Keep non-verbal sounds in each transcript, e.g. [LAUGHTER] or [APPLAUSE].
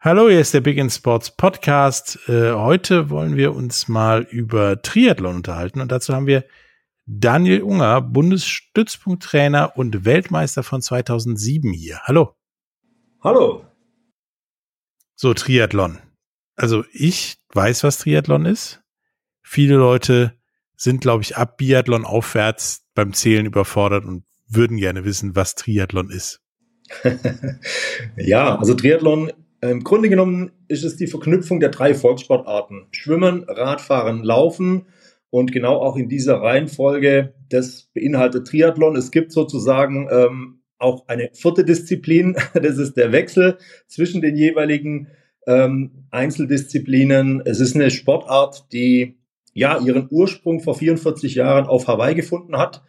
Hallo, hier ist der Big in Sports Podcast. Äh, heute wollen wir uns mal über Triathlon unterhalten und dazu haben wir Daniel Unger, Bundesstützpunkttrainer und Weltmeister von 2007 hier. Hallo. Hallo. So, Triathlon. Also ich weiß, was Triathlon ist. Viele Leute sind, glaube ich, ab Biathlon aufwärts beim Zählen überfordert und würden gerne wissen, was Triathlon ist. [LAUGHS] ja, also Triathlon im Grunde genommen ist es die Verknüpfung der drei Volkssportarten. Schwimmen, Radfahren, Laufen. Und genau auch in dieser Reihenfolge, das beinhaltet Triathlon. Es gibt sozusagen ähm, auch eine vierte Disziplin, [LAUGHS] das ist der Wechsel zwischen den jeweiligen ähm, Einzeldisziplinen. Es ist eine Sportart, die ja ihren Ursprung vor 44 Jahren auf Hawaii gefunden hat.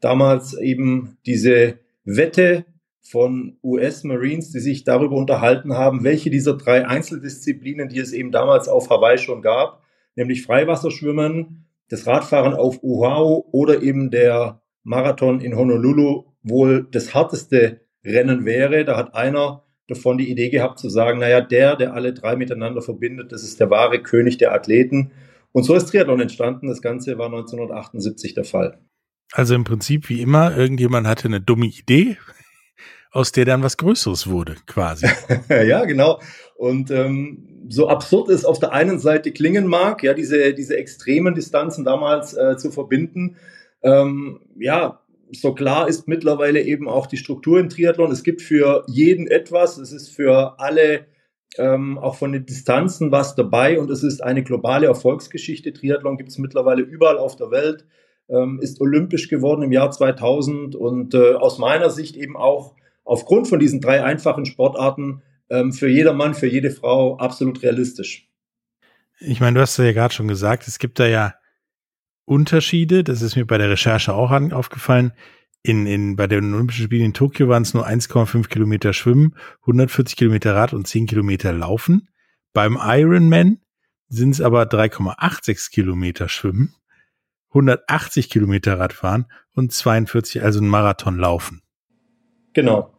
Damals eben diese Wette von US-Marines, die sich darüber unterhalten haben, welche dieser drei Einzeldisziplinen, die es eben damals auf Hawaii schon gab, nämlich Freiwasserschwimmen, das Radfahren auf Oahu oder eben der Marathon in Honolulu wohl das härteste Rennen wäre. Da hat einer davon die Idee gehabt zu sagen, naja, der, der alle drei miteinander verbindet, das ist der wahre König der Athleten. Und so ist Triathlon entstanden. Das Ganze war 1978 der Fall. Also im Prinzip wie immer, irgendjemand hatte eine dumme Idee, aus der dann was Größeres wurde, quasi. [LAUGHS] ja, genau. Und ähm, so absurd es auf der einen Seite klingen mag, ja, diese, diese extremen Distanzen damals äh, zu verbinden, ähm, ja, so klar ist mittlerweile eben auch die Struktur im Triathlon. Es gibt für jeden etwas, es ist für alle ähm, auch von den Distanzen was dabei und es ist eine globale Erfolgsgeschichte. Triathlon gibt es mittlerweile überall auf der Welt, ähm, ist olympisch geworden im Jahr 2000 und äh, aus meiner Sicht eben auch aufgrund von diesen drei einfachen Sportarten ähm, für jedermann, für jede Frau absolut realistisch. Ich meine, du hast ja gerade schon gesagt, es gibt da ja Unterschiede. Das ist mir bei der Recherche auch an, aufgefallen. In, in, bei den Olympischen Spielen in Tokio waren es nur 1,5 Kilometer Schwimmen, 140 Kilometer Rad und 10 Kilometer Laufen. Beim Ironman sind es aber 3,86 Kilometer Schwimmen, 180 Kilometer Radfahren und 42, also ein Marathon laufen. Genau.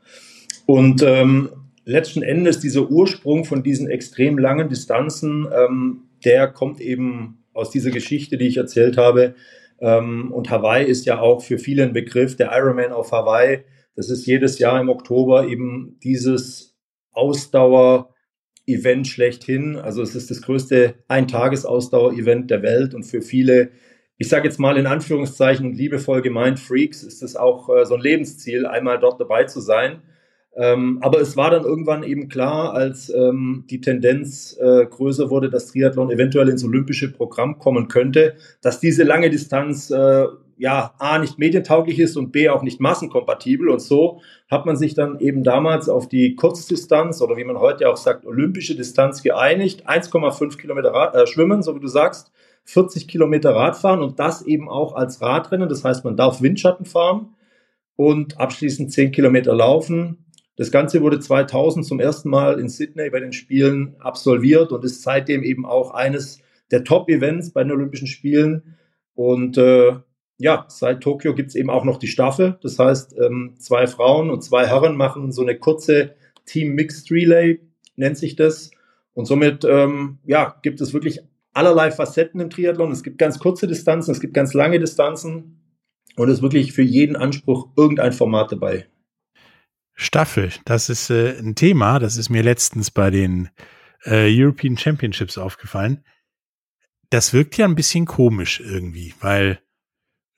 Und ähm, letzten Endes dieser Ursprung von diesen extrem langen Distanzen, ähm, der kommt eben aus dieser Geschichte, die ich erzählt habe. Ähm, und Hawaii ist ja auch für viele ein Begriff, der Ironman auf Hawaii. Das ist jedes Jahr im Oktober eben dieses Ausdauer-Event schlechthin. Also es ist das größte Eintages-Ausdauer-Event der Welt und für viele ich sage jetzt mal in Anführungszeichen liebevoll gemeint, Freaks, ist es auch äh, so ein Lebensziel, einmal dort dabei zu sein. Ähm, aber es war dann irgendwann eben klar, als ähm, die Tendenz äh, größer wurde, dass Triathlon eventuell ins olympische Programm kommen könnte, dass diese lange Distanz äh, ja A nicht medientauglich ist und B auch nicht massenkompatibel. Und so hat man sich dann eben damals auf die Kurzdistanz oder wie man heute auch sagt, olympische Distanz geeinigt. 1,5 Kilometer Rad, äh, Schwimmen, so wie du sagst, 40 Kilometer Radfahren und das eben auch als Radrennen. Das heißt, man darf Windschatten fahren und abschließend 10 Kilometer laufen. Das Ganze wurde 2000 zum ersten Mal in Sydney bei den Spielen absolviert und ist seitdem eben auch eines der Top-Events bei den Olympischen Spielen. Und äh, ja, seit Tokio gibt es eben auch noch die Staffel. Das heißt, ähm, zwei Frauen und zwei Herren machen so eine kurze Team Mixed Relay, nennt sich das. Und somit ähm, ja, gibt es wirklich allerlei Facetten im Triathlon. Es gibt ganz kurze Distanzen, es gibt ganz lange Distanzen und es ist wirklich für jeden Anspruch irgendein Format dabei. Staffel, das ist äh, ein Thema, das ist mir letztens bei den äh, European Championships aufgefallen. Das wirkt ja ein bisschen komisch irgendwie, weil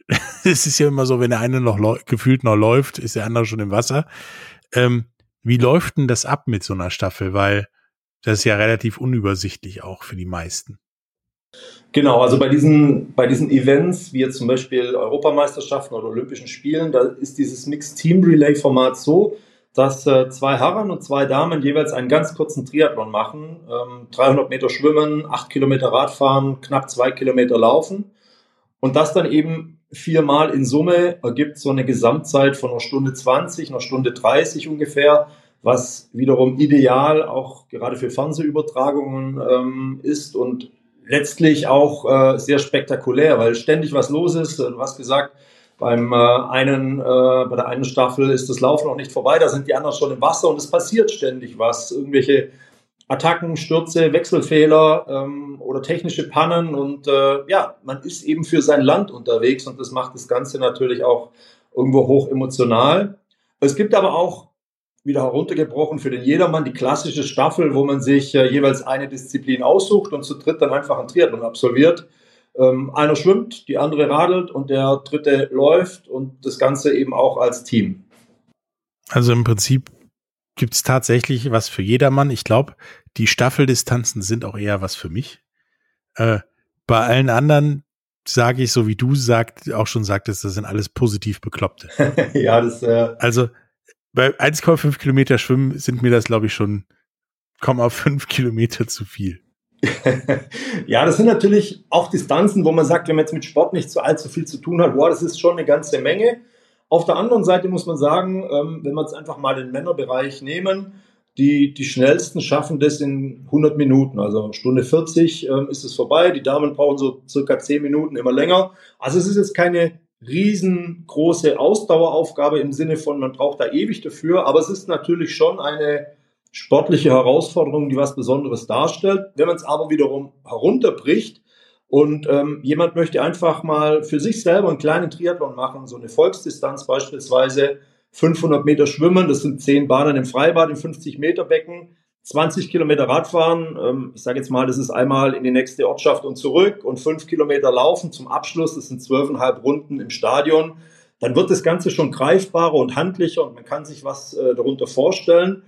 [LAUGHS] es ist ja immer so, wenn der eine noch gefühlt noch läuft, ist der andere schon im Wasser. Ähm, wie läuft denn das ab mit so einer Staffel? Weil das ist ja relativ unübersichtlich auch für die meisten. Genau, also bei diesen, bei diesen Events, wie jetzt zum Beispiel Europameisterschaften oder Olympischen Spielen, da ist dieses Mixed Team Relay Format so, dass äh, zwei Herren und zwei Damen jeweils einen ganz kurzen Triathlon machen. Ähm, 300 Meter schwimmen, 8 Kilometer Radfahren, knapp 2 Kilometer laufen. Und das dann eben viermal in Summe ergibt so eine Gesamtzeit von einer Stunde 20, einer Stunde 30 ungefähr, was wiederum ideal auch gerade für Fernsehübertragungen ähm, ist und letztlich auch äh, sehr spektakulär, weil ständig was los ist. Du hast gesagt, beim äh, einen, äh, bei der einen Staffel ist das Laufen noch nicht vorbei, da sind die anderen schon im Wasser und es passiert ständig was. Irgendwelche Attacken, Stürze, Wechselfehler ähm, oder technische Pannen und äh, ja, man ist eben für sein Land unterwegs und das macht das Ganze natürlich auch irgendwo hoch emotional. Es gibt aber auch wieder heruntergebrochen für den Jedermann die klassische Staffel, wo man sich äh, jeweils eine Disziplin aussucht und zu dritt dann einfach ein Triathlon absolviert. Ähm, einer schwimmt, die andere radelt und der dritte läuft und das Ganze eben auch als Team. Also im Prinzip gibt es tatsächlich was für jedermann. Ich glaube, die Staffeldistanzen sind auch eher was für mich. Äh, bei allen anderen sage ich, so wie du sagt, auch schon sagtest, das sind alles positiv Bekloppte. [LAUGHS] ja, das. Äh also bei 1,5 Kilometer Schwimmen sind mir das, glaube ich, schon 0,5 Kilometer zu viel. [LAUGHS] ja, das sind natürlich auch Distanzen, wo man sagt, wenn man jetzt mit Sport nicht so allzu viel zu tun hat, wow, das ist schon eine ganze Menge. Auf der anderen Seite muss man sagen, ähm, wenn wir jetzt einfach mal den Männerbereich nehmen, die, die schnellsten schaffen das in 100 Minuten, also Stunde 40 ähm, ist es vorbei. Die Damen brauchen so circa 10 Minuten, immer länger. Also es ist jetzt keine riesengroße Ausdaueraufgabe im Sinne von, man braucht da ewig dafür, aber es ist natürlich schon eine sportliche Herausforderung, die was Besonderes darstellt. Wenn man es aber wiederum herunterbricht und ähm, jemand möchte einfach mal für sich selber einen kleinen Triathlon machen, so eine Volksdistanz beispielsweise 500 Meter schwimmen, das sind 10 Bahnen im Freibad im 50 Meter Becken, 20 Kilometer Radfahren, ähm, ich sage jetzt mal, das ist einmal in die nächste Ortschaft und zurück und 5 Kilometer laufen. Zum Abschluss, das sind 12,5 Runden im Stadion, dann wird das Ganze schon greifbarer und handlicher und man kann sich was äh, darunter vorstellen.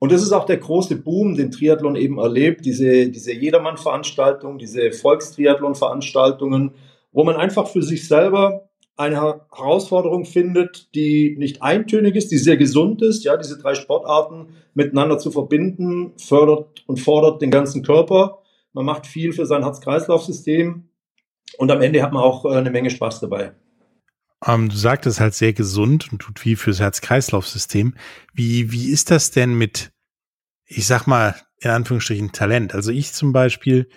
Und das ist auch der große Boom, den Triathlon eben erlebt, diese, diese Jedermann-Veranstaltungen, diese Volkstriathlon-Veranstaltungen, wo man einfach für sich selber eine Herausforderung findet, die nicht eintönig ist, die sehr gesund ist, ja, diese drei Sportarten miteinander zu verbinden, fördert und fordert den ganzen Körper. Man macht viel für sein Herz-Kreislauf-System und am Ende hat man auch äh, eine Menge Spaß dabei. Ähm, du sagtest halt sehr gesund und tut viel fürs Herz-Kreislauf-System. Wie, wie ist das denn mit, ich sag mal, in Anführungsstrichen Talent? Also ich zum Beispiel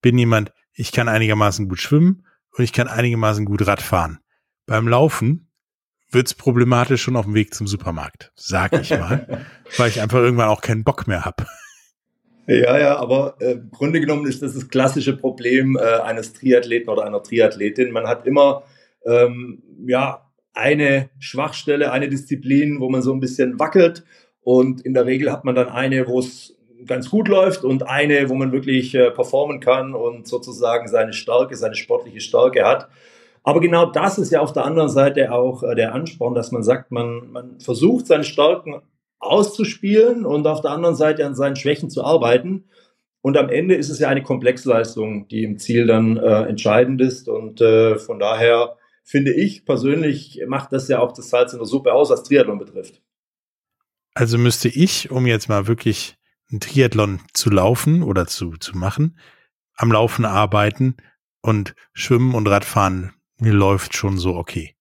bin jemand, ich kann einigermaßen gut schwimmen und ich kann einigermaßen gut Radfahren. Beim Laufen wird's problematisch schon auf dem Weg zum Supermarkt, sag ich mal, [LAUGHS] weil ich einfach irgendwann auch keinen Bock mehr hab. Ja, ja, aber äh, im Grunde genommen ist das das klassische Problem äh, eines Triathleten oder einer Triathletin. Man hat immer ähm, ja eine Schwachstelle, eine Disziplin, wo man so ein bisschen wackelt und in der Regel hat man dann eine, wo es ganz gut läuft und eine, wo man wirklich äh, performen kann und sozusagen seine Stärke, seine sportliche Stärke hat. Aber genau das ist ja auf der anderen Seite auch äh, der Ansporn, dass man sagt, man, man versucht seine Stärken auszuspielen und auf der anderen Seite an seinen Schwächen zu arbeiten. Und am Ende ist es ja eine Komplexleistung, die im Ziel dann äh, entscheidend ist. Und äh, von daher finde ich persönlich, macht das ja auch das Salz in der Suppe aus, was Triathlon betrifft. Also müsste ich, um jetzt mal wirklich ein Triathlon zu laufen oder zu, zu machen, am Laufen arbeiten und Schwimmen und Radfahren mir läuft schon so okay.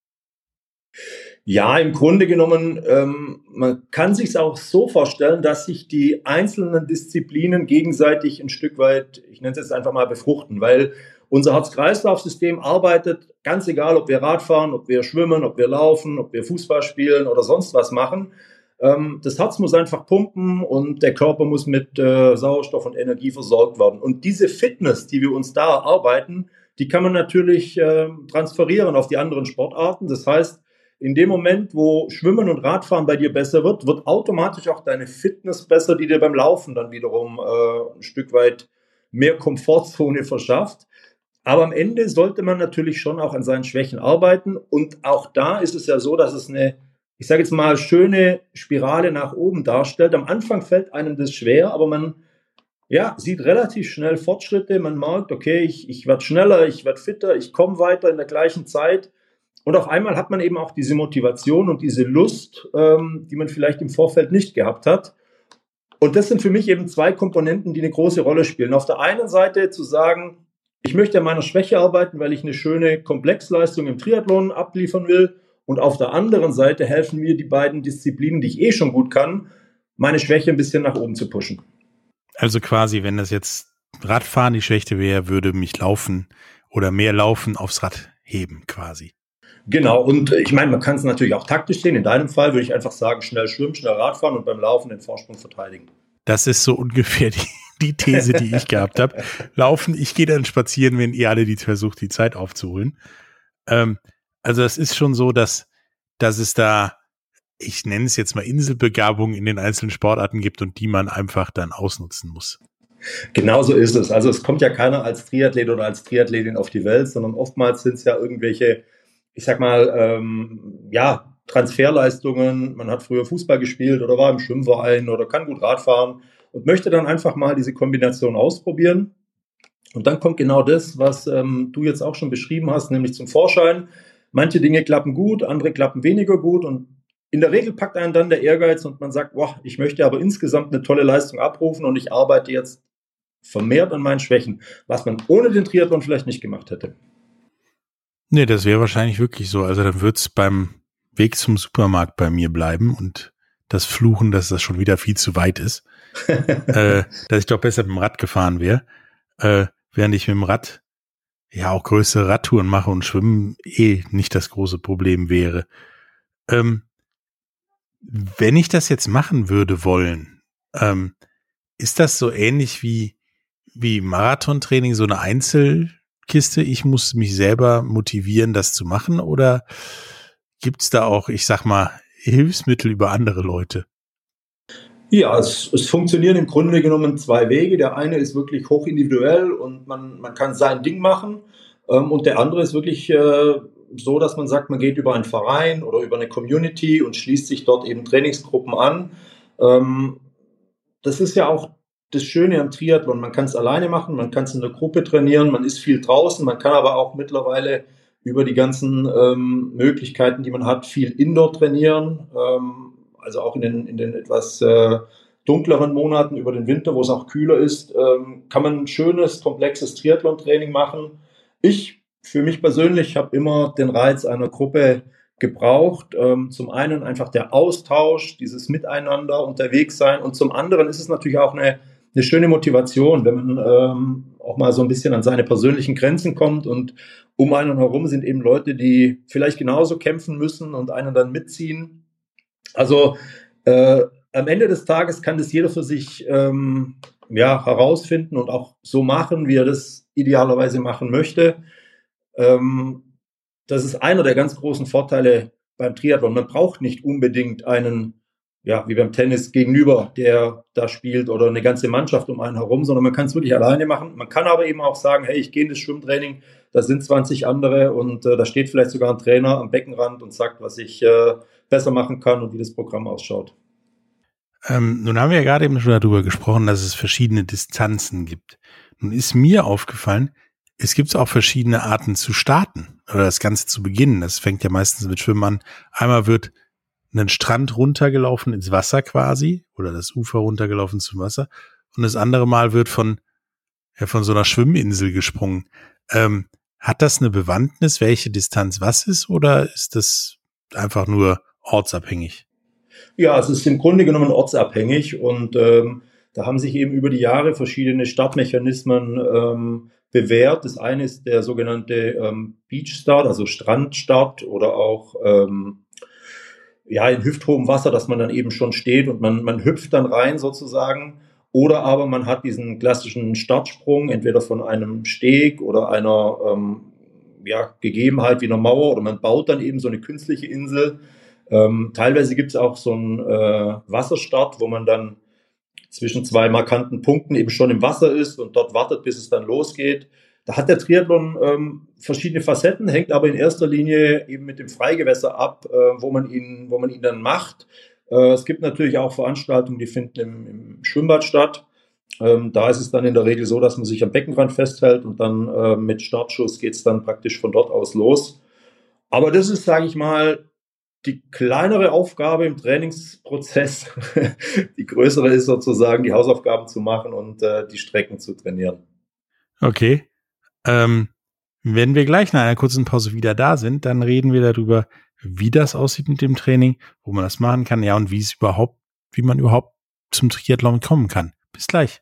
Ja, im Grunde genommen, ähm, man kann sich es auch so vorstellen, dass sich die einzelnen Disziplinen gegenseitig ein Stück weit, ich nenne es jetzt einfach mal, befruchten, weil unser Herz-Kreislauf-System arbeitet, ganz egal, ob wir Radfahren, ob wir schwimmen, ob wir laufen, ob wir Fußball spielen oder sonst was machen. Ähm, das Herz muss einfach pumpen und der Körper muss mit äh, Sauerstoff und Energie versorgt werden. Und diese Fitness, die wir uns da erarbeiten, die kann man natürlich äh, transferieren auf die anderen Sportarten. Das heißt, in dem Moment, wo Schwimmen und Radfahren bei dir besser wird, wird automatisch auch deine Fitness besser, die dir beim Laufen dann wiederum äh, ein Stück weit mehr Komfortzone verschafft. Aber am Ende sollte man natürlich schon auch an seinen Schwächen arbeiten. Und auch da ist es ja so, dass es eine, ich sage jetzt mal, schöne Spirale nach oben darstellt. Am Anfang fällt einem das schwer, aber man ja, sieht relativ schnell Fortschritte. Man merkt, okay, ich, ich werde schneller, ich werde fitter, ich komme weiter in der gleichen Zeit. Und auf einmal hat man eben auch diese Motivation und diese Lust, ähm, die man vielleicht im Vorfeld nicht gehabt hat. Und das sind für mich eben zwei Komponenten, die eine große Rolle spielen. Auf der einen Seite zu sagen, ich möchte an meiner Schwäche arbeiten, weil ich eine schöne Komplexleistung im Triathlon abliefern will. Und auf der anderen Seite helfen mir die beiden Disziplinen, die ich eh schon gut kann, meine Schwäche ein bisschen nach oben zu pushen. Also quasi, wenn das jetzt Radfahren die Schwäche wäre, würde mich laufen oder mehr laufen aufs Rad heben quasi. Genau, und ich meine, man kann es natürlich auch taktisch sehen. In deinem Fall würde ich einfach sagen, schnell schwimmen, schnell Radfahren und beim Laufen den Vorsprung verteidigen. Das ist so ungefähr die, die These, die ich gehabt habe. [LAUGHS] Laufen, ich gehe dann spazieren, wenn ihr alle die versucht, die Zeit aufzuholen. Ähm, also es ist schon so, dass, dass es da, ich nenne es jetzt mal Inselbegabung in den einzelnen Sportarten gibt und die man einfach dann ausnutzen muss. Genauso ist es. Also es kommt ja keiner als Triathlet oder als Triathletin auf die Welt, sondern oftmals sind es ja irgendwelche ich sag mal, ähm, ja, Transferleistungen. Man hat früher Fußball gespielt oder war im Schwimmverein oder kann gut Radfahren und möchte dann einfach mal diese Kombination ausprobieren. Und dann kommt genau das, was ähm, du jetzt auch schon beschrieben hast, nämlich zum Vorschein. Manche Dinge klappen gut, andere klappen weniger gut und in der Regel packt einen dann der Ehrgeiz und man sagt, boah, ich möchte aber insgesamt eine tolle Leistung abrufen und ich arbeite jetzt vermehrt an meinen Schwächen, was man ohne den Triathlon vielleicht nicht gemacht hätte. Nee, das wäre wahrscheinlich wirklich so. Also dann wird's beim Weg zum Supermarkt bei mir bleiben und das Fluchen, dass das schon wieder viel zu weit ist. [LAUGHS] äh, dass ich doch besser mit dem Rad gefahren wäre. Äh, während ich mit dem Rad ja auch größere Radtouren mache und Schwimmen eh nicht das große Problem wäre. Ähm, wenn ich das jetzt machen würde wollen, ähm, ist das so ähnlich wie, wie Marathontraining, so eine Einzel, Kiste, ich muss mich selber motivieren, das zu machen? Oder gibt es da auch, ich sag mal, Hilfsmittel über andere Leute? Ja, es, es funktionieren im Grunde genommen zwei Wege. Der eine ist wirklich hochindividuell und man, man kann sein Ding machen. Ähm, und der andere ist wirklich äh, so, dass man sagt, man geht über einen Verein oder über eine Community und schließt sich dort eben Trainingsgruppen an. Ähm, das ist ja auch das Schöne am Triathlon. Man kann es alleine machen, man kann es in der Gruppe trainieren, man ist viel draußen, man kann aber auch mittlerweile über die ganzen ähm, Möglichkeiten, die man hat, viel Indoor trainieren. Ähm, also auch in den, in den etwas äh, dunkleren Monaten über den Winter, wo es auch kühler ist, ähm, kann man ein schönes, komplexes Triathlon-Training machen. Ich für mich persönlich habe immer den Reiz einer Gruppe gebraucht. Ähm, zum einen einfach der Austausch, dieses Miteinander unterwegs sein und zum anderen ist es natürlich auch eine eine schöne Motivation, wenn man ähm, auch mal so ein bisschen an seine persönlichen Grenzen kommt und um einen herum sind eben Leute, die vielleicht genauso kämpfen müssen und einen dann mitziehen. Also äh, am Ende des Tages kann das jeder für sich ähm, ja, herausfinden und auch so machen, wie er das idealerweise machen möchte. Ähm, das ist einer der ganz großen Vorteile beim Triathlon. Man braucht nicht unbedingt einen ja, wie beim Tennis gegenüber, der da spielt oder eine ganze Mannschaft um einen herum, sondern man kann es wirklich alleine machen. Man kann aber eben auch sagen, hey, ich gehe in das Schwimmtraining, da sind 20 andere und äh, da steht vielleicht sogar ein Trainer am Beckenrand und sagt, was ich äh, besser machen kann und wie das Programm ausschaut. Ähm, nun haben wir ja gerade eben schon darüber gesprochen, dass es verschiedene Distanzen gibt. Nun ist mir aufgefallen, es gibt auch verschiedene Arten zu starten oder das Ganze zu beginnen. Das fängt ja meistens mit Schwimmen an. Einmal wird einen Strand runtergelaufen ins Wasser quasi oder das Ufer runtergelaufen zum Wasser und das andere Mal wird von ja, von so einer Schwimminsel gesprungen. Ähm, hat das eine Bewandtnis, welche Distanz was ist oder ist das einfach nur ortsabhängig? Ja, es ist im Grunde genommen ortsabhängig und ähm, da haben sich eben über die Jahre verschiedene Startmechanismen ähm, bewährt. Das eine ist der sogenannte ähm, Beach Start, also Strandstart oder auch ähm, ja, in hüfthohem Wasser, dass man dann eben schon steht und man, man hüpft dann rein sozusagen. Oder aber man hat diesen klassischen Startsprung, entweder von einem Steg oder einer ähm, ja, Gegebenheit wie einer Mauer oder man baut dann eben so eine künstliche Insel. Ähm, teilweise gibt es auch so einen äh, Wasserstart, wo man dann zwischen zwei markanten Punkten eben schon im Wasser ist und dort wartet, bis es dann losgeht. Da hat der Triathlon ähm, verschiedene Facetten, hängt aber in erster Linie eben mit dem Freigewässer ab, äh, wo, man ihn, wo man ihn dann macht. Äh, es gibt natürlich auch Veranstaltungen, die finden im, im Schwimmbad statt. Ähm, da ist es dann in der Regel so, dass man sich am Beckenrand festhält und dann äh, mit Startschuss geht es dann praktisch von dort aus los. Aber das ist, sage ich mal, die kleinere Aufgabe im Trainingsprozess. [LAUGHS] die größere ist sozusagen, die Hausaufgaben zu machen und äh, die Strecken zu trainieren. Okay. Ähm, wenn wir gleich nach einer kurzen Pause wieder da sind, dann reden wir darüber, wie das aussieht mit dem Training, wo man das machen kann, ja, und wie es überhaupt, wie man überhaupt zum Triathlon kommen kann. Bis gleich.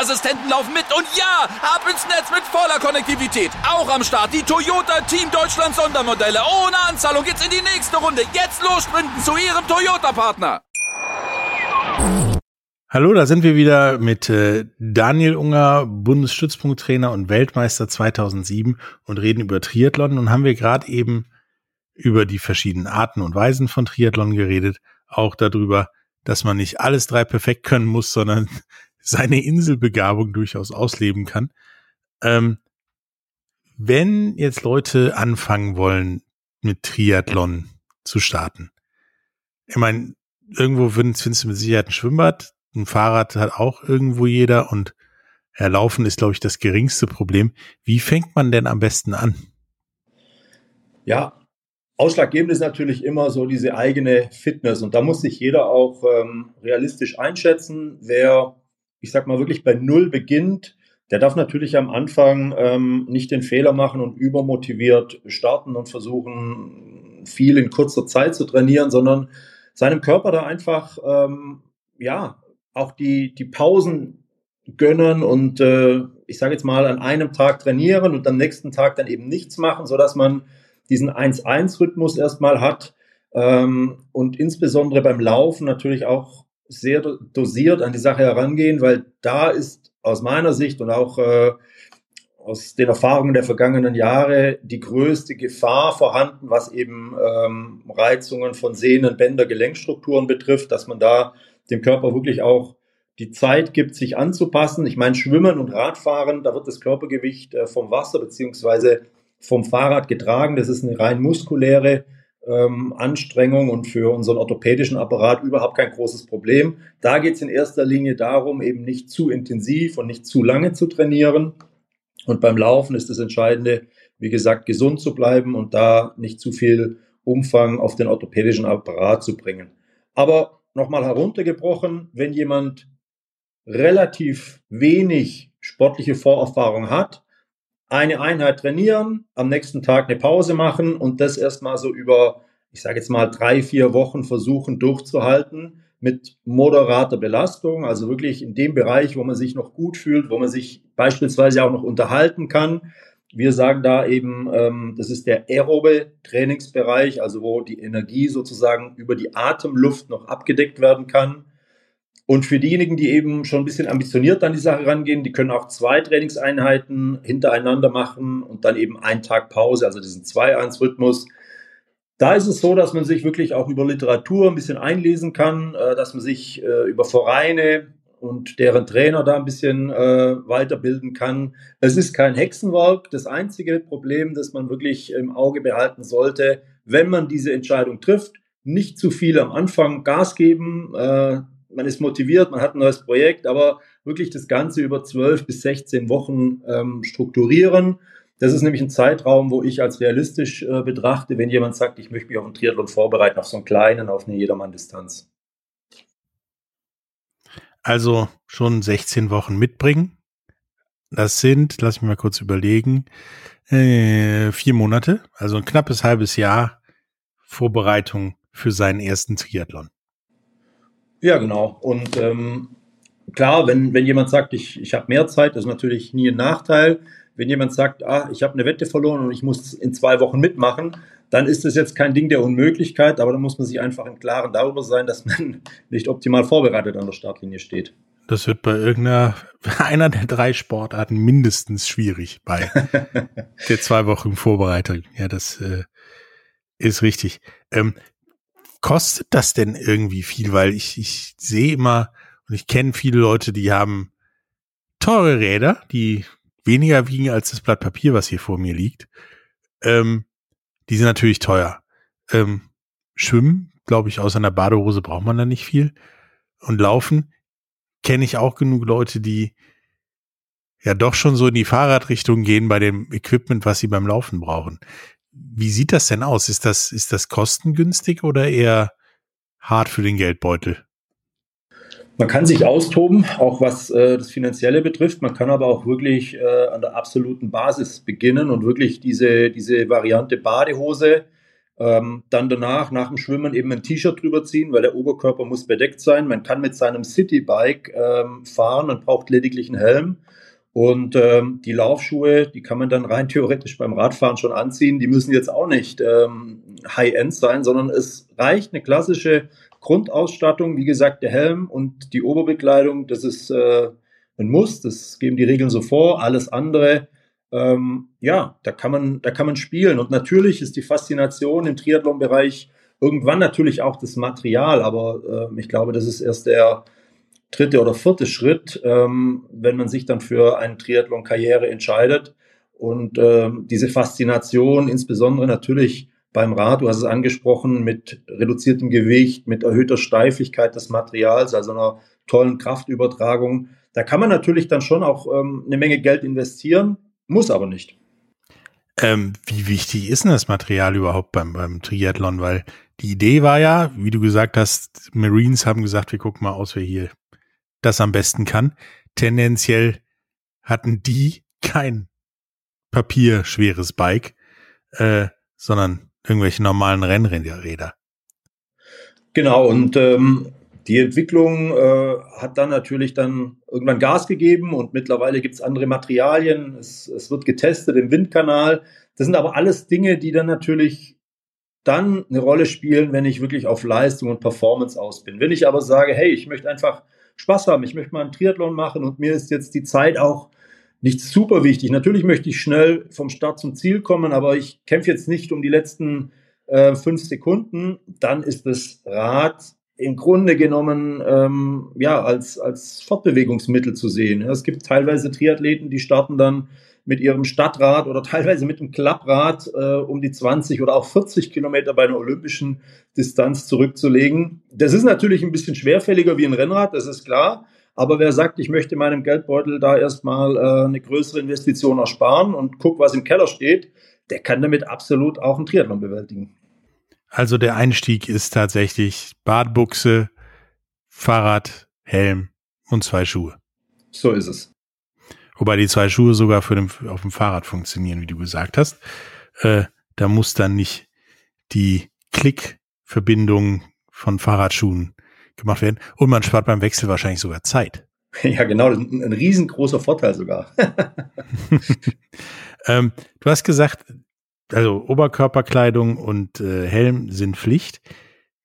Sicherheitsassistenten laufen mit. Und ja, ab ins Netz mit voller Konnektivität. Auch am Start die Toyota Team Deutschland Sondermodelle. Ohne Anzahlung geht's in die nächste Runde. Jetzt los sprinten zu ihrem Toyota-Partner. Hallo, da sind wir wieder mit äh, Daniel Unger, Bundesstützpunkttrainer und Weltmeister 2007 und reden über Triathlon und haben wir gerade eben über die verschiedenen Arten und Weisen von Triathlon geredet, auch darüber, dass man nicht alles drei perfekt können muss, sondern seine Inselbegabung durchaus ausleben kann. Ähm, wenn jetzt Leute anfangen wollen, mit Triathlon zu starten, ich meine, irgendwo findest du mit Sicherheit ein Schwimmbad, ein Fahrrad hat auch irgendwo jeder und ja, Laufen ist, glaube ich, das geringste Problem. Wie fängt man denn am besten an? Ja, ausschlaggebend ist natürlich immer so diese eigene Fitness und da muss sich jeder auch ähm, realistisch einschätzen. Wer, ich sag mal, wirklich bei Null beginnt, der darf natürlich am Anfang ähm, nicht den Fehler machen und übermotiviert starten und versuchen, viel in kurzer Zeit zu trainieren, sondern seinem Körper da einfach ähm, ja auch die, die Pausen gönnen und äh, ich sage jetzt mal an einem Tag trainieren und am nächsten Tag dann eben nichts machen, sodass man diesen 1-1-Rhythmus erstmal hat ähm, und insbesondere beim Laufen natürlich auch sehr dosiert an die Sache herangehen, weil da ist aus meiner Sicht und auch äh, aus den Erfahrungen der vergangenen Jahre die größte Gefahr vorhanden, was eben ähm, Reizungen von Sehnen, Bänder, Gelenkstrukturen betrifft, dass man da dem Körper wirklich auch die Zeit gibt, sich anzupassen. Ich meine, Schwimmen und Radfahren, da wird das Körpergewicht äh, vom Wasser beziehungsweise vom Fahrrad getragen. Das ist eine rein muskuläre ähm, Anstrengung und für unseren orthopädischen Apparat überhaupt kein großes Problem. Da geht es in erster Linie darum, eben nicht zu intensiv und nicht zu lange zu trainieren. Und beim Laufen ist das Entscheidende, wie gesagt, gesund zu bleiben und da nicht zu viel Umfang auf den orthopädischen Apparat zu bringen. Aber nochmal heruntergebrochen, wenn jemand relativ wenig sportliche Vorerfahrung hat, eine Einheit trainieren, am nächsten Tag eine Pause machen und das erstmal so über, ich sage jetzt mal, drei, vier Wochen versuchen durchzuhalten mit moderater Belastung, also wirklich in dem Bereich, wo man sich noch gut fühlt, wo man sich beispielsweise auch noch unterhalten kann, wir sagen da eben, ähm, das ist der aerobe Trainingsbereich, also wo die Energie sozusagen über die Atemluft noch abgedeckt werden kann. Und für diejenigen, die eben schon ein bisschen ambitioniert an die Sache rangehen, die können auch zwei Trainingseinheiten hintereinander machen und dann eben einen Tag Pause, also diesen 2-1-Rhythmus. Da ist es so, dass man sich wirklich auch über Literatur ein bisschen einlesen kann, äh, dass man sich äh, über Vereine und deren Trainer da ein bisschen äh, weiterbilden kann. Es ist kein Hexenwerk. Das einzige Problem, das man wirklich im Auge behalten sollte, wenn man diese Entscheidung trifft, nicht zu viel am Anfang Gas geben. Man ist motiviert, man hat ein neues Projekt, aber wirklich das Ganze über 12 bis 16 Wochen ähm, strukturieren. Das ist nämlich ein Zeitraum, wo ich als realistisch äh, betrachte, wenn jemand sagt, ich möchte mich auf einen Triathlon vorbereiten, auf so einen kleinen, auf eine Jedermann-Distanz. Also schon 16 Wochen mitbringen. Das sind, lass mich mal kurz überlegen, äh, vier Monate, also ein knappes halbes Jahr Vorbereitung für seinen ersten Triathlon. Ja, genau. Und ähm, klar, wenn, wenn jemand sagt, ich, ich habe mehr Zeit, das ist natürlich nie ein Nachteil. Wenn jemand sagt, ah, ich habe eine Wette verloren und ich muss in zwei Wochen mitmachen, dann ist das jetzt kein Ding der Unmöglichkeit, aber da muss man sich einfach im Klaren darüber sein, dass man [LAUGHS] nicht optimal vorbereitet an der Startlinie steht. Das wird bei irgendeiner, [LAUGHS] einer der drei Sportarten mindestens schwierig bei [LAUGHS] der zwei Wochen Vorbereitung. Ja, das äh, ist richtig. Ähm, kostet das denn irgendwie viel? Weil ich, ich sehe immer und ich kenne viele Leute, die haben teure Räder, die weniger wiegen als das Blatt Papier, was hier vor mir liegt. Ähm, die sind natürlich teuer. Ähm, schwimmen, glaube ich, aus einer Badehose braucht man da nicht viel. Und laufen kenne ich auch genug Leute, die ja doch schon so in die Fahrradrichtung gehen bei dem Equipment, was sie beim Laufen brauchen. Wie sieht das denn aus? Ist das, ist das kostengünstig oder eher hart für den Geldbeutel? Man kann sich austoben, auch was äh, das Finanzielle betrifft. Man kann aber auch wirklich äh, an der absoluten Basis beginnen und wirklich diese, diese Variante Badehose, ähm, dann danach, nach dem Schwimmen eben ein T-Shirt drüber ziehen, weil der Oberkörper muss bedeckt sein. Man kann mit seinem Citybike ähm, fahren und braucht lediglich einen Helm. Und ähm, die Laufschuhe, die kann man dann rein theoretisch beim Radfahren schon anziehen. Die müssen jetzt auch nicht ähm, High-End sein, sondern es reicht eine klassische Grundausstattung, wie gesagt, der Helm und die Oberbekleidung, das ist äh, ein Muss, das geben die Regeln so vor. Alles andere, ähm, ja, da kann man, da kann man spielen. Und natürlich ist die Faszination im Triathlon-Bereich irgendwann natürlich auch das Material, aber äh, ich glaube, das ist erst der dritte oder vierte Schritt, ähm, wenn man sich dann für eine Triathlon-Karriere entscheidet. Und äh, diese Faszination, insbesondere natürlich beim Rad, du hast es angesprochen, mit reduziertem Gewicht, mit erhöhter Steifigkeit des Materials, also einer tollen Kraftübertragung. Da kann man natürlich dann schon auch ähm, eine Menge Geld investieren, muss aber nicht. Ähm, wie wichtig ist denn das Material überhaupt beim, beim Triathlon? Weil die Idee war ja, wie du gesagt hast, Marines haben gesagt, wir gucken mal aus, wer hier das am besten kann. Tendenziell hatten die kein papierschweres Bike, äh, sondern irgendwelche normalen Rennräder. Genau, und ähm, die Entwicklung äh, hat dann natürlich dann irgendwann Gas gegeben und mittlerweile gibt es andere Materialien. Es, es wird getestet im Windkanal. Das sind aber alles Dinge, die dann natürlich dann eine Rolle spielen, wenn ich wirklich auf Leistung und Performance aus bin. Wenn ich aber sage, hey, ich möchte einfach Spaß haben, ich möchte mal einen Triathlon machen und mir ist jetzt die Zeit auch nicht super wichtig. Natürlich möchte ich schnell vom Start zum Ziel kommen, aber ich kämpfe jetzt nicht um die letzten äh, fünf Sekunden. Dann ist das Rad im Grunde genommen ähm, ja als als Fortbewegungsmittel zu sehen. Es gibt teilweise Triathleten, die starten dann mit ihrem Stadtrad oder teilweise mit einem Klapprad äh, um die 20 oder auch 40 Kilometer bei einer olympischen Distanz zurückzulegen. Das ist natürlich ein bisschen schwerfälliger wie ein Rennrad, das ist klar. Aber wer sagt, ich möchte meinem Geldbeutel da erstmal äh, eine größere Investition ersparen und guck, was im Keller steht, der kann damit absolut auch einen Triathlon bewältigen. Also der Einstieg ist tatsächlich Badbuchse, Fahrrad, Helm und zwei Schuhe. So ist es. Wobei die zwei Schuhe sogar für den, auf dem Fahrrad funktionieren, wie du gesagt hast. Äh, da muss dann nicht die Klickverbindung von Fahrradschuhen gemacht werden. Und man spart beim Wechsel wahrscheinlich sogar Zeit. [LAUGHS] Ja, genau, ein riesengroßer Vorteil sogar. [LAUGHS] [LAUGHS] ähm, du hast gesagt, also Oberkörperkleidung und äh, Helm sind Pflicht.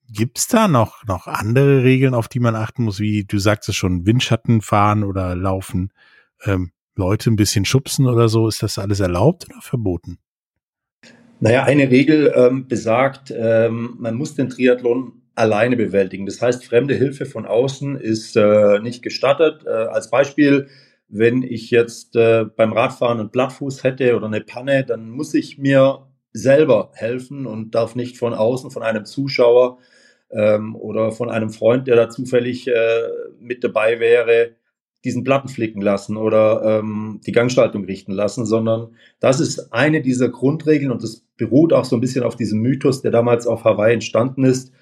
Gibt's da noch, noch andere Regeln, auf die man achten muss, wie du sagst es schon, Windschatten fahren oder laufen, ähm, Leute ein bisschen schubsen oder so? Ist das alles erlaubt oder verboten? Naja, eine Regel ähm, besagt, ähm, man muss den Triathlon alleine bewältigen. Das heißt, fremde Hilfe von außen ist äh, nicht gestattet. Äh, als Beispiel, wenn ich jetzt äh, beim Radfahren einen Blattfuß hätte oder eine Panne, dann muss ich mir selber helfen und darf nicht von außen, von einem Zuschauer ähm, oder von einem Freund, der da zufällig äh, mit dabei wäre, diesen Platten flicken lassen oder ähm, die Gangschaltung richten lassen, sondern das ist eine dieser Grundregeln und das beruht auch so ein bisschen auf diesem Mythos, der damals auf Hawaii entstanden ist,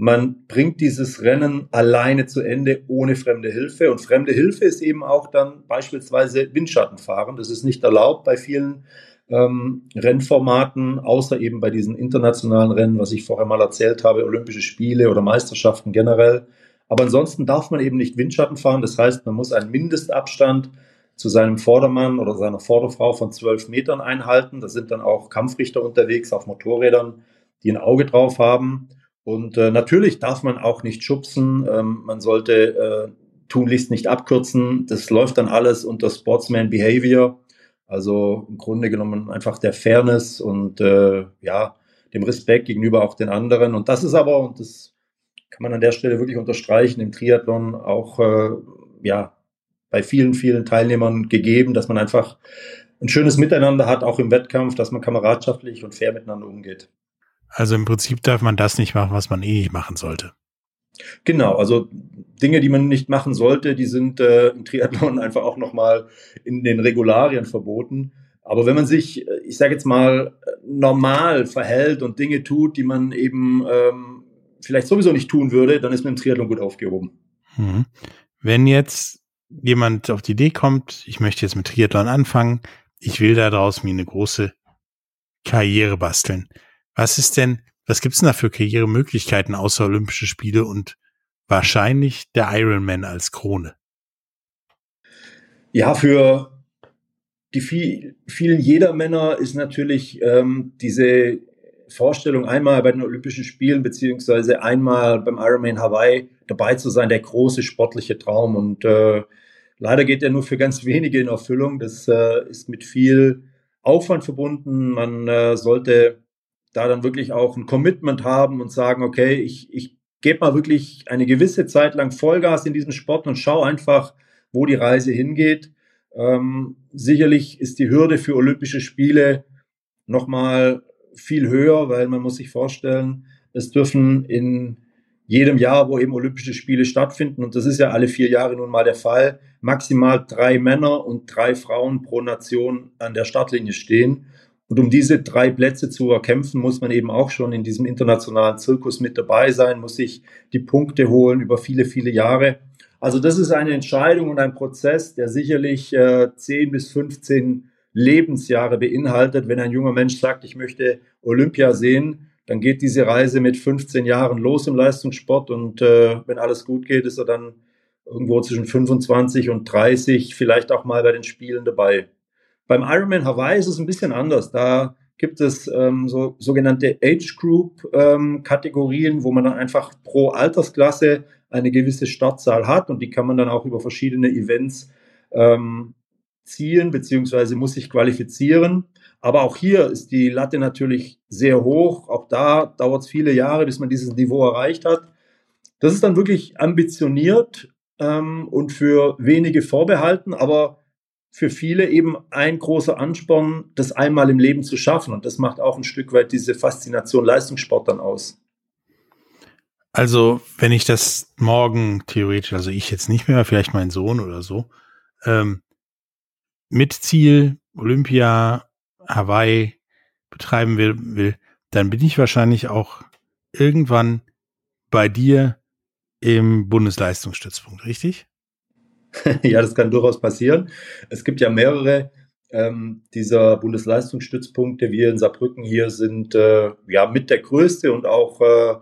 man bringt dieses Rennen alleine zu Ende ohne fremde Hilfe. Und fremde Hilfe ist eben auch dann beispielsweise Windschattenfahren. Das ist nicht erlaubt bei vielen ähm, Rennformaten, außer eben bei diesen internationalen Rennen, was ich vorher mal erzählt habe, Olympische Spiele oder Meisterschaften generell. Aber ansonsten darf man eben nicht Windschatten fahren. Das heißt, man muss einen Mindestabstand zu seinem Vordermann oder seiner Vorderfrau von zwölf Metern einhalten. Da sind dann auch Kampfrichter unterwegs auf Motorrädern, die ein Auge drauf haben. Und äh, natürlich darf man auch nicht schubsen. Ähm, man sollte äh, tunlichst nicht abkürzen. Das läuft dann alles unter Sportsman Behavior. Also im Grunde genommen einfach der Fairness und äh, ja, dem Respekt gegenüber auch den anderen. Und das ist aber, und das kann man an der Stelle wirklich unterstreichen, im Triathlon auch äh, ja bei vielen, vielen Teilnehmern gegeben, dass man einfach ein schönes Miteinander hat, auch im Wettkampf, dass man kameradschaftlich und fair miteinander umgeht. Also im Prinzip darf man das nicht machen, was man eh nicht machen sollte. Genau, also Dinge, die man nicht machen sollte, die sind äh, im Triathlon [LAUGHS] einfach auch nochmal in den Regularien verboten. Aber wenn man sich, äh, ich sage jetzt mal, normal verhält und Dinge tut, die man eben ähm, vielleicht sowieso nicht tun würde, dann ist man im Triathlon gut aufgehoben. Hm. Wenn jetzt jemand auf die Idee kommt, ich möchte jetzt mit Triathlon anfangen, ich will daraus mir eine große Karriere basteln. Was ist denn, was gibt's denn da für Karrieremöglichkeiten außer Olympische Spiele und wahrscheinlich der Ironman als Krone? Ja, für die viel, vielen Jedermänner ist natürlich ähm, diese Vorstellung, einmal bei den Olympischen Spielen beziehungsweise einmal beim Ironman Hawaii dabei zu sein, der große sportliche Traum. Und äh, leider geht er nur für ganz wenige in Erfüllung. Das äh, ist mit viel Aufwand verbunden. Man äh, sollte da dann wirklich auch ein Commitment haben und sagen, okay, ich, ich gebe mal wirklich eine gewisse Zeit lang Vollgas in diesem Sport und schau einfach, wo die Reise hingeht. Ähm, sicherlich ist die Hürde für Olympische Spiele nochmal viel höher, weil man muss sich vorstellen, es dürfen in jedem Jahr, wo eben Olympische Spiele stattfinden, und das ist ja alle vier Jahre nun mal der Fall, maximal drei Männer und drei Frauen pro Nation an der Startlinie stehen. Und um diese drei Plätze zu erkämpfen, muss man eben auch schon in diesem internationalen Zirkus mit dabei sein, muss sich die Punkte holen über viele, viele Jahre. Also das ist eine Entscheidung und ein Prozess, der sicherlich äh, 10 bis 15 Lebensjahre beinhaltet. Wenn ein junger Mensch sagt, ich möchte Olympia sehen, dann geht diese Reise mit 15 Jahren los im Leistungssport und äh, wenn alles gut geht, ist er dann irgendwo zwischen 25 und 30 vielleicht auch mal bei den Spielen dabei. Beim Ironman Hawaii ist es ein bisschen anders. Da gibt es ähm, so sogenannte Age Group ähm, Kategorien, wo man dann einfach pro Altersklasse eine gewisse Startzahl hat und die kann man dann auch über verschiedene Events ähm, ziehen beziehungsweise muss sich qualifizieren. Aber auch hier ist die Latte natürlich sehr hoch. Auch da dauert es viele Jahre, bis man dieses Niveau erreicht hat. Das ist dann wirklich ambitioniert ähm, und für wenige vorbehalten, aber für viele eben ein großer Ansporn, das einmal im Leben zu schaffen. Und das macht auch ein Stück weit diese Faszination Leistungssport dann aus. Also, wenn ich das morgen theoretisch, also ich jetzt nicht mehr, vielleicht mein Sohn oder so, ähm, mit Ziel Olympia, Hawaii betreiben will, will, dann bin ich wahrscheinlich auch irgendwann bei dir im Bundesleistungsstützpunkt, richtig? [LAUGHS] ja, das kann durchaus passieren. Es gibt ja mehrere ähm, dieser Bundesleistungsstützpunkte. Wir in Saarbrücken hier sind äh, ja mit der größte und auch, äh,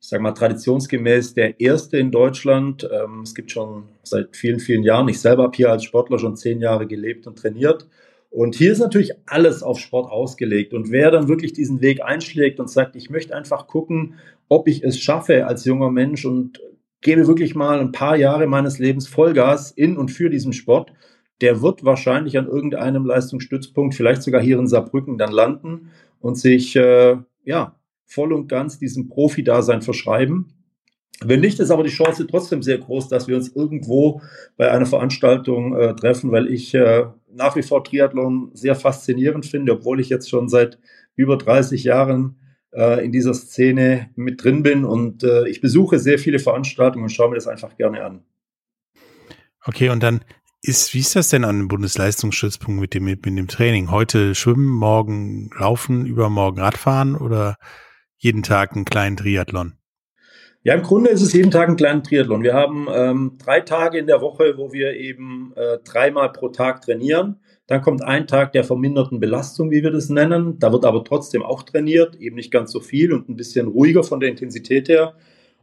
ich sage mal, traditionsgemäß der erste in Deutschland. Ähm, es gibt schon seit vielen, vielen Jahren. Ich selber habe hier als Sportler schon zehn Jahre gelebt und trainiert. Und hier ist natürlich alles auf Sport ausgelegt. Und wer dann wirklich diesen Weg einschlägt und sagt, ich möchte einfach gucken, ob ich es schaffe als junger Mensch und gebe wirklich mal ein paar Jahre meines Lebens Vollgas in und für diesen Sport, der wird wahrscheinlich an irgendeinem Leistungsstützpunkt, vielleicht sogar hier in Saarbrücken, dann landen und sich äh, ja voll und ganz diesem Profi-Dasein verschreiben. Wenn nicht, ist aber die Chance trotzdem sehr groß, dass wir uns irgendwo bei einer Veranstaltung äh, treffen, weil ich äh, nach wie vor Triathlon sehr faszinierend finde, obwohl ich jetzt schon seit über 30 Jahren äh, in dieser Szene mit drin bin und äh, ich besuche sehr viele Veranstaltungen und schaue mir das einfach gerne an. Okay, und dann ist, wie ist das denn an dem Bundesleistungsstützpunkt mit dem, mit dem Training? Heute schwimmen, morgen laufen, übermorgen Radfahren oder jeden Tag einen kleinen Triathlon? Ja, im Grunde ist es jeden Tag ein kleiner Triathlon. Wir haben ähm, drei Tage in der Woche, wo wir eben äh, dreimal pro Tag trainieren. Dann kommt ein Tag der verminderten Belastung, wie wir das nennen. Da wird aber trotzdem auch trainiert, eben nicht ganz so viel und ein bisschen ruhiger von der Intensität her.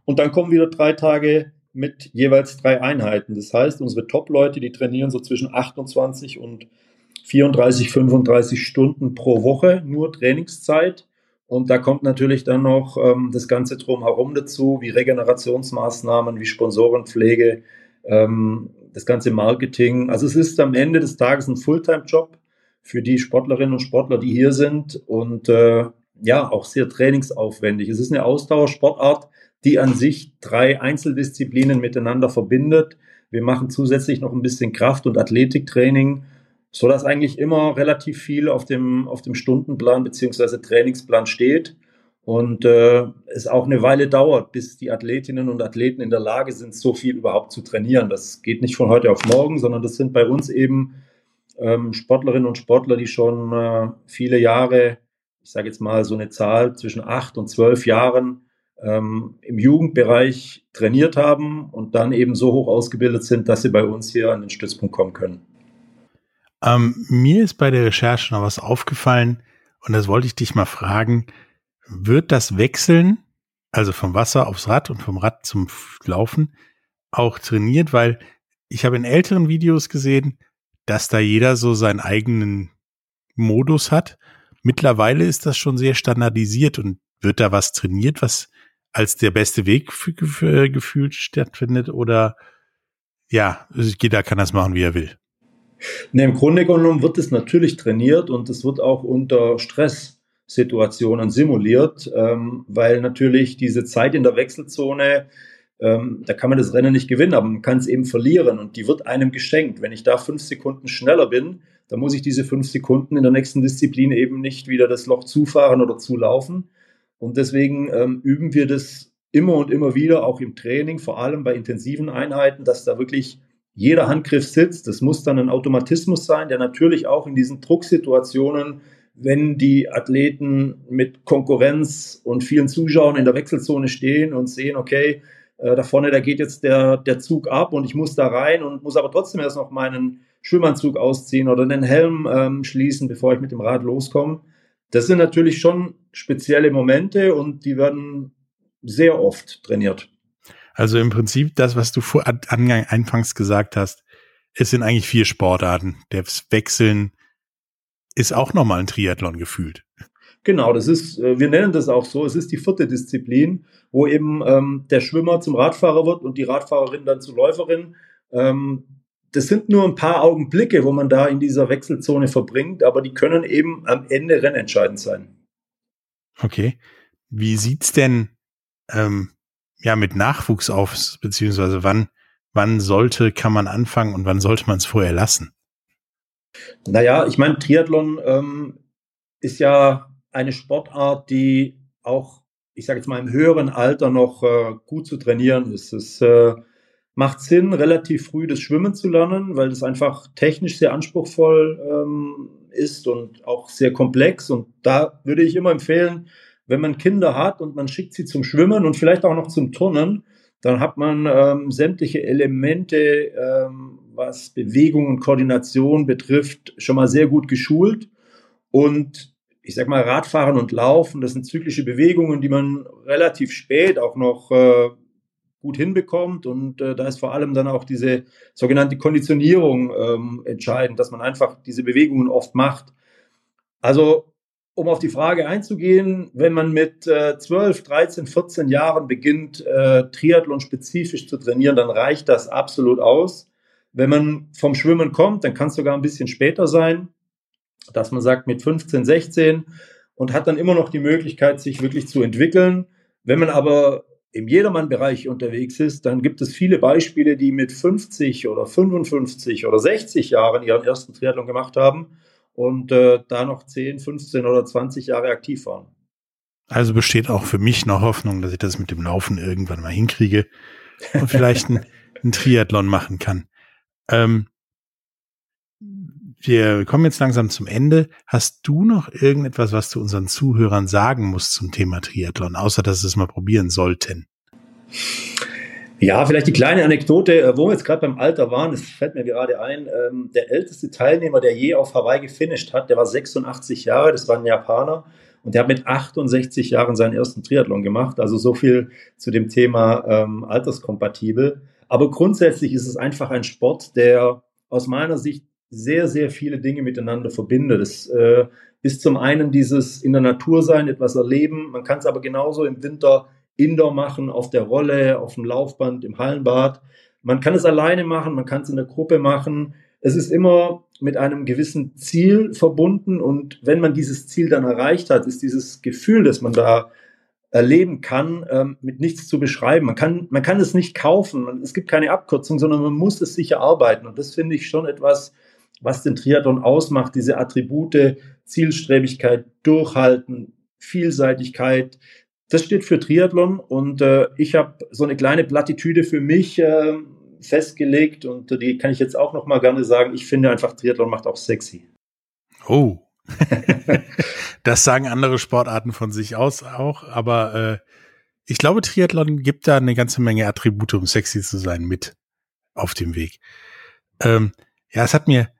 Und dann kommen wieder drei Tage mit jeweils drei Einheiten. Das heißt, unsere Top-Leute, die trainieren so zwischen 28 und 34, 35 Stunden pro Woche nur Trainingszeit. Und da kommt natürlich dann noch ähm, das Ganze drumherum dazu, wie Regenerationsmaßnahmen, wie Sponsorenpflege, ähm, das ganze Marketing. Also es ist am Ende des Tages ein Fulltime-Job für die Sportlerinnen und Sportler, die hier sind und äh, ja, auch sehr trainingsaufwendig. Es ist eine Ausdauersportart, die an sich drei Einzeldisziplinen miteinander verbindet. Wir machen zusätzlich noch ein bisschen Kraft- und Athletiktraining, so dass eigentlich immer relativ viel auf dem, auf dem Stundenplan beziehungsweise Trainingsplan steht und äh, es auch eine Weile dauert, bis die Athletinnen und Athleten in der Lage sind, so viel überhaupt zu trainieren. Das geht nicht von heute auf morgen, sondern das sind bei uns eben ähm, Sportlerinnen und Sportler, die schon äh, viele Jahre, ich sage jetzt mal so eine Zahl zwischen acht und zwölf Jahren ähm, im Jugendbereich trainiert haben und dann eben so hoch ausgebildet sind, dass sie bei uns hier an den Stützpunkt kommen können. Ähm, mir ist bei der Recherche noch was aufgefallen und das wollte ich dich mal fragen. Wird das Wechseln, also vom Wasser aufs Rad und vom Rad zum Laufen, auch trainiert? Weil ich habe in älteren Videos gesehen, dass da jeder so seinen eigenen Modus hat. Mittlerweile ist das schon sehr standardisiert und wird da was trainiert, was als der beste Weg für, gefühlt stattfindet oder ja, jeder kann das machen, wie er will. Ne, Im Grunde genommen wird es natürlich trainiert und es wird auch unter Stresssituationen simuliert, ähm, weil natürlich diese Zeit in der Wechselzone ähm, da kann man das Rennen nicht gewinnen, aber man kann es eben verlieren und die wird einem geschenkt. Wenn ich da fünf Sekunden schneller bin, dann muss ich diese fünf Sekunden in der nächsten Disziplin eben nicht wieder das Loch zufahren oder zulaufen. Und deswegen ähm, üben wir das immer und immer wieder, auch im Training, vor allem bei intensiven Einheiten, dass da wirklich jeder Handgriff sitzt. Das muss dann ein Automatismus sein, der natürlich auch in diesen Drucksituationen, wenn die Athleten mit Konkurrenz und vielen Zuschauern in der Wechselzone stehen und sehen, okay, äh, da vorne, da geht jetzt der, der Zug ab und ich muss da rein und muss aber trotzdem erst noch meinen Schwimmanzug ausziehen oder den Helm ähm, schließen, bevor ich mit dem Rad loskomme. Das sind natürlich schon spezielle Momente und die werden sehr oft trainiert. Also im Prinzip das, was du vor anfangs gesagt hast, es sind eigentlich vier Sportarten. Das Wechseln ist auch nochmal ein Triathlon gefühlt. Genau, das ist, äh, wir nennen das auch so, es ist die vierte Disziplin, wo eben ähm, der Schwimmer zum Radfahrer wird und die Radfahrerin dann zur Läuferin. Ähm, das sind nur ein paar Augenblicke, wo man da in dieser Wechselzone verbringt, aber die können eben am Ende rennentscheidend sein. Okay. Wie sieht's denn ähm, ja mit Nachwuchs aus, beziehungsweise wann, wann sollte, kann man anfangen und wann sollte man es vorher lassen? Naja, ich meine, Triathlon ähm, ist ja eine Sportart, die auch, ich sage jetzt mal, im höheren Alter noch äh, gut zu trainieren ist. Es äh, macht Sinn, relativ früh das Schwimmen zu lernen, weil das einfach technisch sehr anspruchsvoll ähm, ist und auch sehr komplex. Und da würde ich immer empfehlen, wenn man Kinder hat und man schickt sie zum Schwimmen und vielleicht auch noch zum Turnen, dann hat man ähm, sämtliche Elemente, ähm, was Bewegung und Koordination betrifft, schon mal sehr gut geschult. Und ich sag mal, Radfahren und Laufen, das sind zyklische Bewegungen, die man relativ spät auch noch äh, gut hinbekommt. Und äh, da ist vor allem dann auch diese sogenannte Konditionierung ähm, entscheidend, dass man einfach diese Bewegungen oft macht. Also, um auf die Frage einzugehen, wenn man mit äh, 12, 13, 14 Jahren beginnt, äh, Triathlon spezifisch zu trainieren, dann reicht das absolut aus. Wenn man vom Schwimmen kommt, dann kann es sogar ein bisschen später sein dass man sagt mit 15, 16 und hat dann immer noch die Möglichkeit, sich wirklich zu entwickeln. Wenn man aber im Jedermann-Bereich unterwegs ist, dann gibt es viele Beispiele, die mit 50 oder 55 oder 60 Jahren ihren ersten Triathlon gemacht haben und äh, da noch 10, 15 oder 20 Jahre aktiv waren. Also besteht auch für mich noch Hoffnung, dass ich das mit dem Laufen irgendwann mal hinkriege und vielleicht einen, Triathlon machen kann. Ähm, wir kommen jetzt langsam zum Ende. Hast du noch irgendetwas, was du unseren Zuhörern sagen musst zum Thema Triathlon, außer dass sie es mal probieren sollten? Ja, vielleicht die kleine Anekdote, äh, wo wir jetzt gerade beim Alter waren, das fällt mir gerade ein. Ähm, der älteste Teilnehmer, der je auf Hawaii gefinisht hat, der war 86 Jahre, das war ein Japaner. Und der hat mit 68 Jahren seinen ersten Triathlon gemacht. Also so viel zu dem Thema ähm, alterskompatibel. Aber grundsätzlich ist es einfach ein Sport, der aus meiner Sicht sehr, sehr viele Dinge miteinander verbindet. Es äh, ist zum einen dieses in der Natur sein, etwas erleben. Man kann es aber genauso im Winter indoor machen, auf der Rolle, auf dem Laufband, im Hallenbad. Man kann es alleine machen, man kann es in der Gruppe machen. Es ist immer mit einem gewissen Ziel verbunden und wenn man dieses Ziel dann erreicht hat, ist dieses Gefühl, das man da erleben kann, ähm, mit nichts zu beschreiben. Man kann, man kann es nicht kaufen. Es gibt keine Abkürzung, sondern man muss es sich erarbeiten. Und das finde ich schon etwas, was den Triathlon ausmacht. Diese Attribute, Zielstrebigkeit, Durchhalten, Vielseitigkeit. Das steht für Triathlon und äh, ich habe so eine kleine Plattitüde für mich äh, festgelegt und die kann ich jetzt auch noch mal gerne sagen. Ich finde einfach Triathlon macht auch sexy. Oh, [LAUGHS] das sagen andere Sportarten von sich aus auch, aber äh, ich glaube, Triathlon gibt da eine ganze Menge Attribute, um sexy zu sein, mit auf dem Weg. Ähm, ja, es hat mir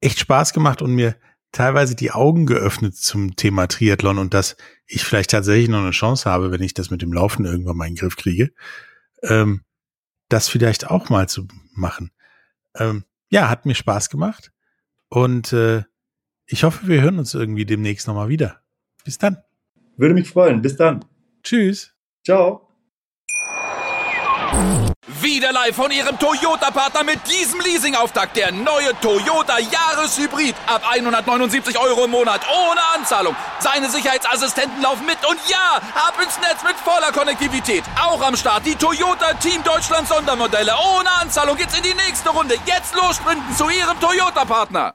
echt Spaß gemacht und mir teilweise die Augen geöffnet zum Thema Triathlon und dass ich vielleicht tatsächlich noch eine Chance habe, wenn ich das mit dem Laufen irgendwann mal in den Griff kriege, ähm, das vielleicht auch mal zu machen. Ähm, ja, hat mir Spaß gemacht und äh, ich hoffe, wir hören uns irgendwie demnächst nochmal wieder. Bis dann. Würde mich freuen. Bis dann. Tschüss. Ciao. Wieder live von Ihrem Toyota-Partner mit diesem Leasing-Auftakt. Der neue Toyota Jahreshybrid. Ab 179 Euro im Monat. Ohne Anzahlung. Seine Sicherheitsassistenten laufen mit. Und ja, ab ins Netz mit voller Konnektivität. Auch am Start die Toyota Team Deutschland Sondermodelle. Ohne Anzahlung geht's in die nächste Runde. Jetzt los sprinten zu Ihrem Toyota-Partner.